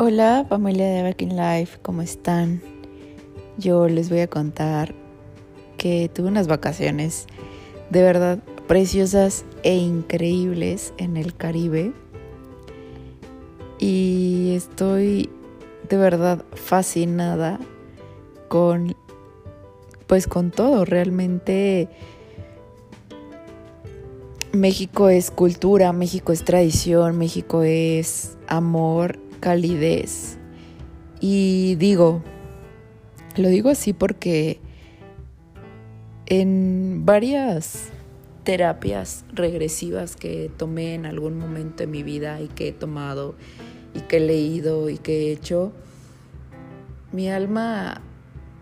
Hola familia de Back in Life, ¿cómo están? Yo les voy a contar que tuve unas vacaciones de verdad preciosas e increíbles en el Caribe. Y estoy de verdad fascinada con pues con todo, realmente México es cultura, México es tradición, México es amor calidez. Y digo, lo digo así porque en varias terapias regresivas que tomé en algún momento de mi vida y que he tomado y que he leído y que he hecho, mi alma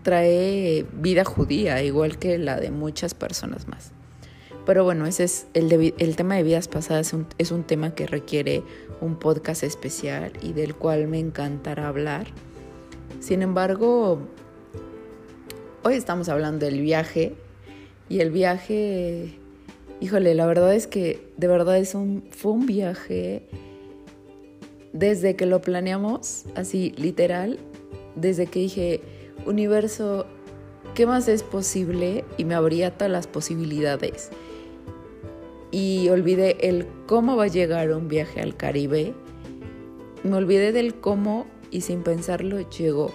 trae vida judía, igual que la de muchas personas más. Pero bueno, ese es el, el tema de vidas pasadas, es un, es un tema que requiere un podcast especial y del cual me encantará hablar. Sin embargo, hoy estamos hablando del viaje y el viaje, híjole, la verdad es que de verdad es un, fue un viaje desde que lo planeamos, así literal, desde que dije, universo, ¿qué más es posible? Y me abría todas las posibilidades y olvidé el cómo va a llegar un viaje al Caribe. Me olvidé del cómo y sin pensarlo llegó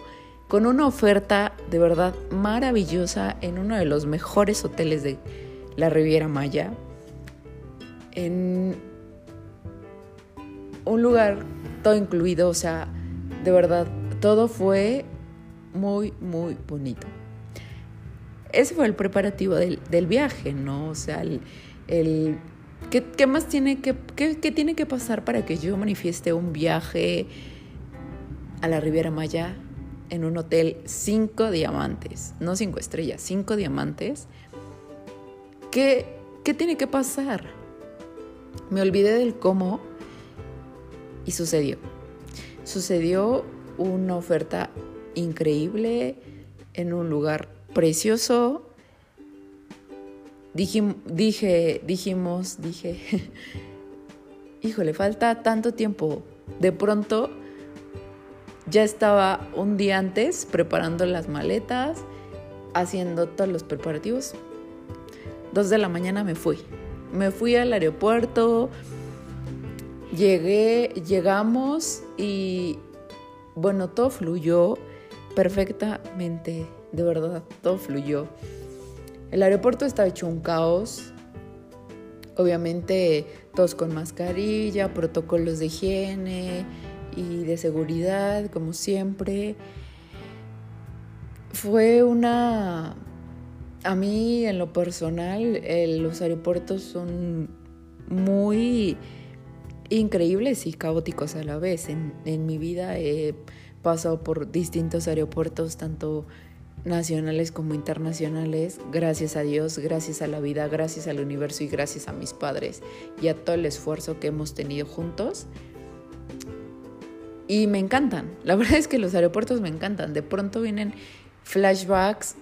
con una oferta de verdad maravillosa en uno de los mejores hoteles de la Riviera Maya. En un lugar todo incluido, o sea, de verdad, todo fue muy, muy bonito. Ese fue el preparativo del, viaje, ¿no? O sea, el, el ¿qué, más tiene que, qué, tiene que pasar para que yo manifieste un viaje a la Riviera Maya en un hotel cinco diamantes, no cinco estrellas, cinco diamantes? ¿Qué, qué tiene que pasar? Me olvidé del cómo y sucedió. Sucedió una oferta increíble en un lugar precioso, dije, dijimos, dije, híjole, falta tanto tiempo. De pronto ya estaba un día antes preparando las maletas, haciendo todos los preparativos. Dos de la mañana me fui. Me fui al aeropuerto, llegué, llegamos y bueno, todo fluyó perfectamente, de verdad, todo fluyó. El aeropuerto está hecho un caos. Obviamente todos con mascarilla, protocolos de higiene y de seguridad, como siempre. Fue una... A mí en lo personal los aeropuertos son muy increíbles y caóticos a la vez. En, en mi vida he pasado por distintos aeropuertos, tanto nacionales como internacionales, gracias a Dios, gracias a la vida, gracias al universo y gracias a mis padres y a todo el esfuerzo que hemos tenido juntos. Y me encantan, la verdad es que los aeropuertos me encantan, de pronto vienen flashbacks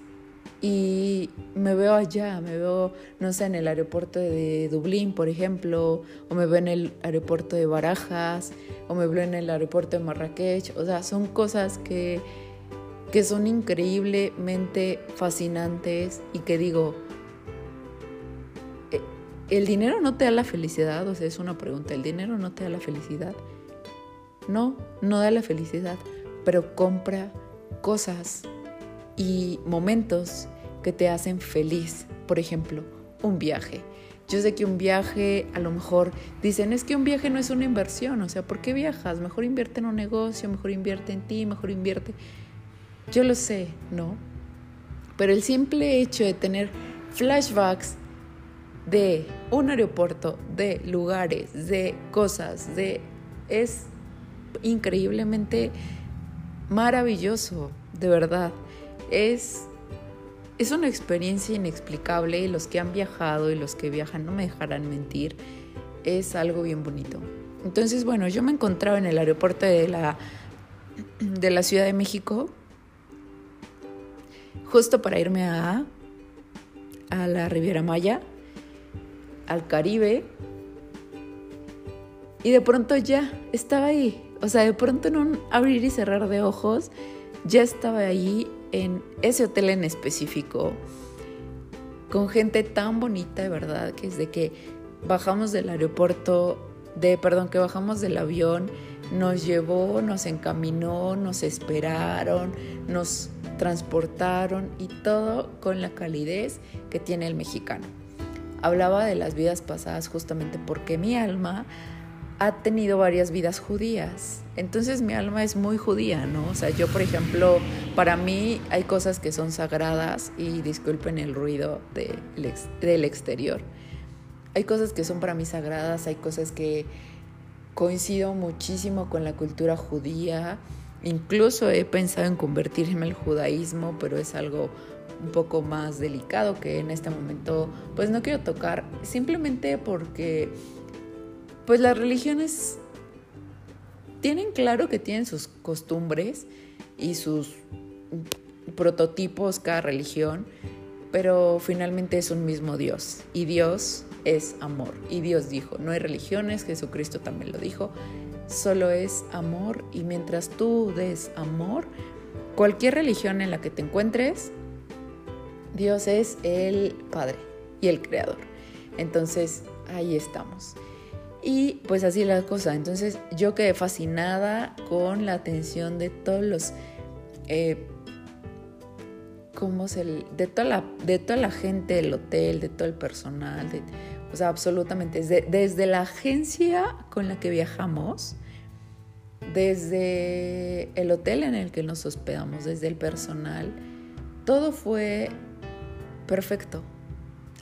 y me veo allá, me veo, no sé, en el aeropuerto de Dublín, por ejemplo, o me veo en el aeropuerto de Barajas, o me veo en el aeropuerto de Marrakech, o sea, son cosas que que son increíblemente fascinantes y que digo, eh, ¿el dinero no te da la felicidad? O sea, es una pregunta, ¿el dinero no te da la felicidad? No, no da la felicidad, pero compra cosas y momentos que te hacen feliz. Por ejemplo, un viaje. Yo sé que un viaje, a lo mejor dicen, es que un viaje no es una inversión, o sea, ¿por qué viajas? Mejor invierte en un negocio, mejor invierte en ti, mejor invierte yo lo sé, ¿no? Pero el simple hecho de tener flashbacks de un aeropuerto, de lugares, de cosas, de es increíblemente maravilloso, de verdad. Es es una experiencia inexplicable y los que han viajado y los que viajan no me dejarán mentir, es algo bien bonito. Entonces, bueno, yo me encontraba en el aeropuerto de la de la Ciudad de México justo para irme a, a la Riviera Maya, al Caribe. Y de pronto ya estaba ahí. O sea, de pronto en un abrir y cerrar de ojos, ya estaba ahí en ese hotel en específico, con gente tan bonita, de verdad, que es de que bajamos del aeropuerto, de, perdón, que bajamos del avión, nos llevó, nos encaminó, nos esperaron, nos transportaron y todo con la calidez que tiene el mexicano. Hablaba de las vidas pasadas justamente porque mi alma ha tenido varias vidas judías. Entonces mi alma es muy judía, ¿no? O sea, yo, por ejemplo, para mí hay cosas que son sagradas y disculpen el ruido del exterior. Hay cosas que son para mí sagradas, hay cosas que coincido muchísimo con la cultura judía. Incluso he pensado en convertirme al judaísmo, pero es algo un poco más delicado que en este momento pues no quiero tocar, simplemente porque pues las religiones tienen claro que tienen sus costumbres y sus prototipos cada religión, pero finalmente es un mismo Dios y Dios es amor. Y Dios dijo, no hay religiones, Jesucristo también lo dijo, solo es amor y mientras tú des amor, cualquier religión en la que te encuentres, Dios es el Padre y el Creador. Entonces, ahí estamos. Y pues así la cosa. Entonces yo quedé fascinada con la atención de todos los... Eh, ¿Cómo se de toda, la, de toda la gente del hotel, de todo el personal, o sea, absolutamente, desde, desde la agencia con la que viajamos, desde el hotel en el que nos hospedamos, desde el personal, todo fue perfecto.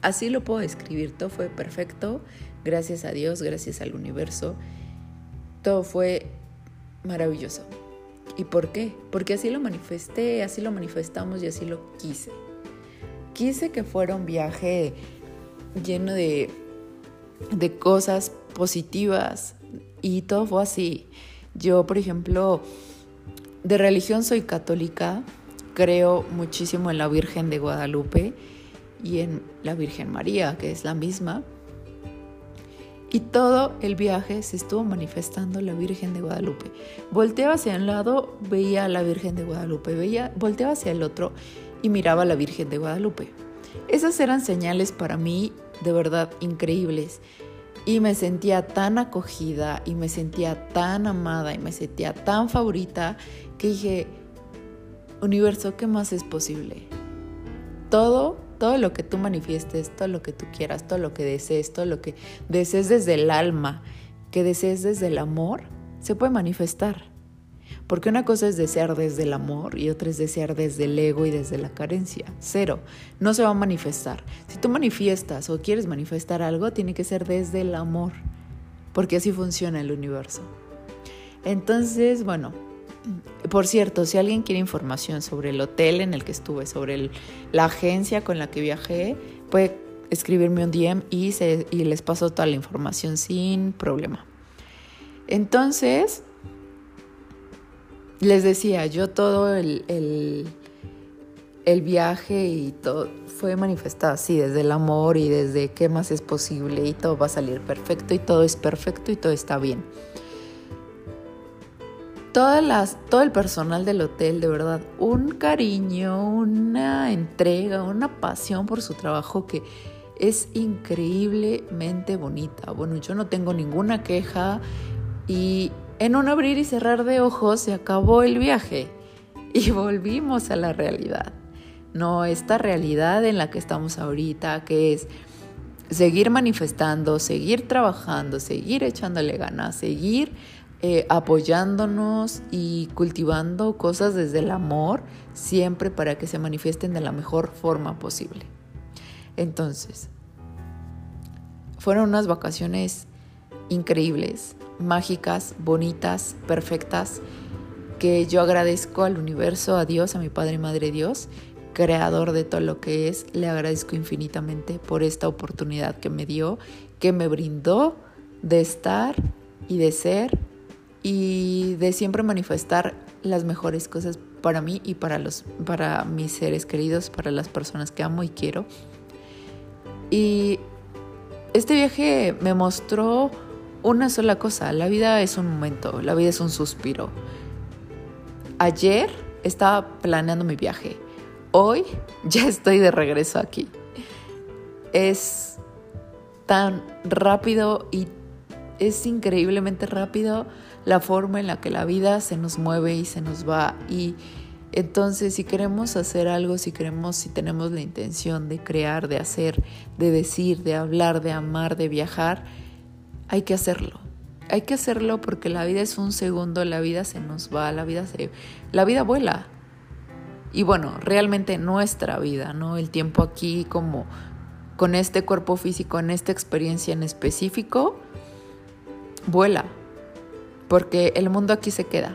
Así lo puedo describir, todo fue perfecto gracias a Dios, gracias al universo. Todo fue maravilloso. ¿Y por qué? Porque así lo manifesté, así lo manifestamos y así lo quise. Quise que fuera un viaje lleno de, de cosas positivas y todo fue así. Yo, por ejemplo, de religión soy católica, creo muchísimo en la Virgen de Guadalupe y en la Virgen María, que es la misma. Y todo el viaje se estuvo manifestando la Virgen de Guadalupe. Volteaba hacia un lado, veía a la Virgen de Guadalupe, veía, volteaba hacia el otro y miraba a la Virgen de Guadalupe. Esas eran señales para mí de verdad increíbles. Y me sentía tan acogida y me sentía tan amada y me sentía tan favorita que dije, universo, ¿qué más es posible? Todo todo lo que tú manifiestes, todo lo que tú quieras, todo lo que desees, todo lo que desees desde el alma, que desees desde el amor, se puede manifestar. Porque una cosa es desear desde el amor y otra es desear desde el ego y desde la carencia. Cero. No se va a manifestar. Si tú manifiestas o quieres manifestar algo, tiene que ser desde el amor. Porque así funciona el universo. Entonces, bueno, por cierto, si alguien quiere información sobre el hotel en el que estuve, sobre la agencia con la que viajé, puede escribirme un DM y, les paso toda la información sin problema. Entonces, les decía, yo todo el, el, viaje y todo fue manifestado así, desde el amor y desde qué más es posible y todo va a salir perfecto y todo es perfecto y todo está bien las, todo el personal del hotel, de verdad, un cariño, una entrega, una pasión por su trabajo que es increíblemente bonita. Bueno, yo no tengo ninguna queja y en un abrir y cerrar de ojos se acabó el viaje y volvimos a la realidad. No esta realidad en la que estamos ahorita, que es seguir manifestando, seguir trabajando, seguir echándole ganas, seguir eh, apoyándonos y cultivando cosas desde el amor, siempre para que se manifiesten de la mejor forma posible. Entonces, fueron unas vacaciones increíbles, mágicas, bonitas, perfectas, que yo agradezco al universo, a Dios, a mi Padre y Madre Dios, creador de todo lo que es. Le agradezco infinitamente por esta oportunidad que me dio, que me brindó de estar y de ser y de siempre manifestar las mejores cosas para mí y para, los, para mis seres queridos, para las personas que amo y quiero. Y este viaje me mostró una sola cosa, la vida es un momento, la vida es un suspiro. Ayer estaba planeando mi viaje, hoy ya estoy de regreso aquí. Es tan rápido y es increíblemente rápido la forma en la que la vida se nos mueve y se nos va y entonces si queremos hacer algo, si queremos, si tenemos la intención de crear, de hacer, de decir, de hablar, de amar, de viajar, hay que hacerlo. Hay que hacerlo porque la vida es un segundo, la vida se nos va, la vida se la vida vuela. Y bueno, realmente nuestra vida, ¿no? El tiempo aquí como con este cuerpo físico, en esta experiencia en específico, vuela. Porque el mundo aquí se queda.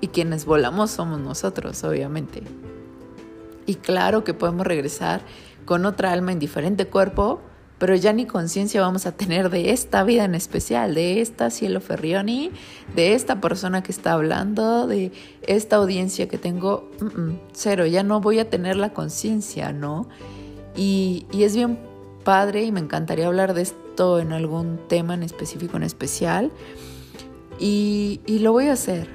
Y quienes volamos somos nosotros, obviamente. Y claro que podemos regresar con otra alma en diferente cuerpo, pero ya ni conciencia vamos a tener de esta vida en especial, de esta Cielo Ferrioni, de esta persona que está hablando, de esta audiencia que tengo, cero, ya no voy a tener la conciencia, ¿no? Y, y, es bien padre y me encantaría hablar de esto en algún tema en específico, en especial, y, y lo voy a hacer,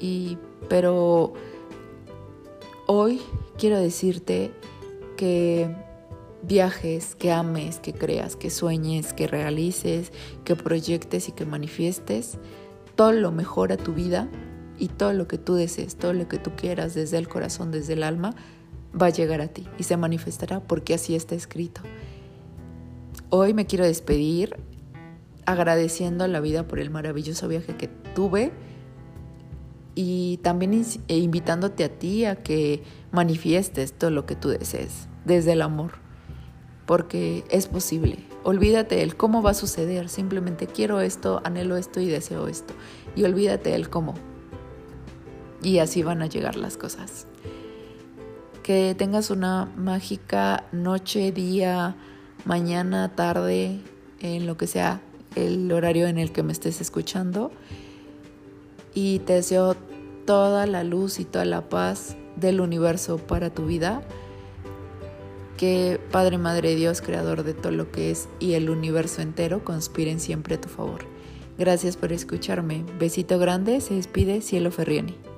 y, pero hoy quiero decirte que viajes, que ames, que creas, que sueñes, que realices, que proyectes y que manifiestes todo lo mejor a tu vida y todo lo que tú desees, todo lo que tú quieras desde el corazón, desde el alma, va a llegar a ti y se manifestará porque así está escrito. Hoy me quiero despedir agradeciendo a la vida por el maravilloso viaje que tuve y también e invitándote a ti a que manifiestes todo lo que tú desees desde el amor porque es posible. Olvídate del cómo va a suceder, simplemente quiero esto, anhelo esto y deseo esto. Y olvídate del cómo. Y así van a llegar las cosas. Que tengas una mágica noche, día, mañana, tarde, en lo que sea el horario en el que me estés escuchando. Y te deseo toda la luz y toda la paz del universo para tu vida que Padre, Madre, Dios, Creador de todo lo que es y el universo entero conspiren siempre a tu favor. Gracias por escucharme. Besito grande, se despide Cielo Ferriani.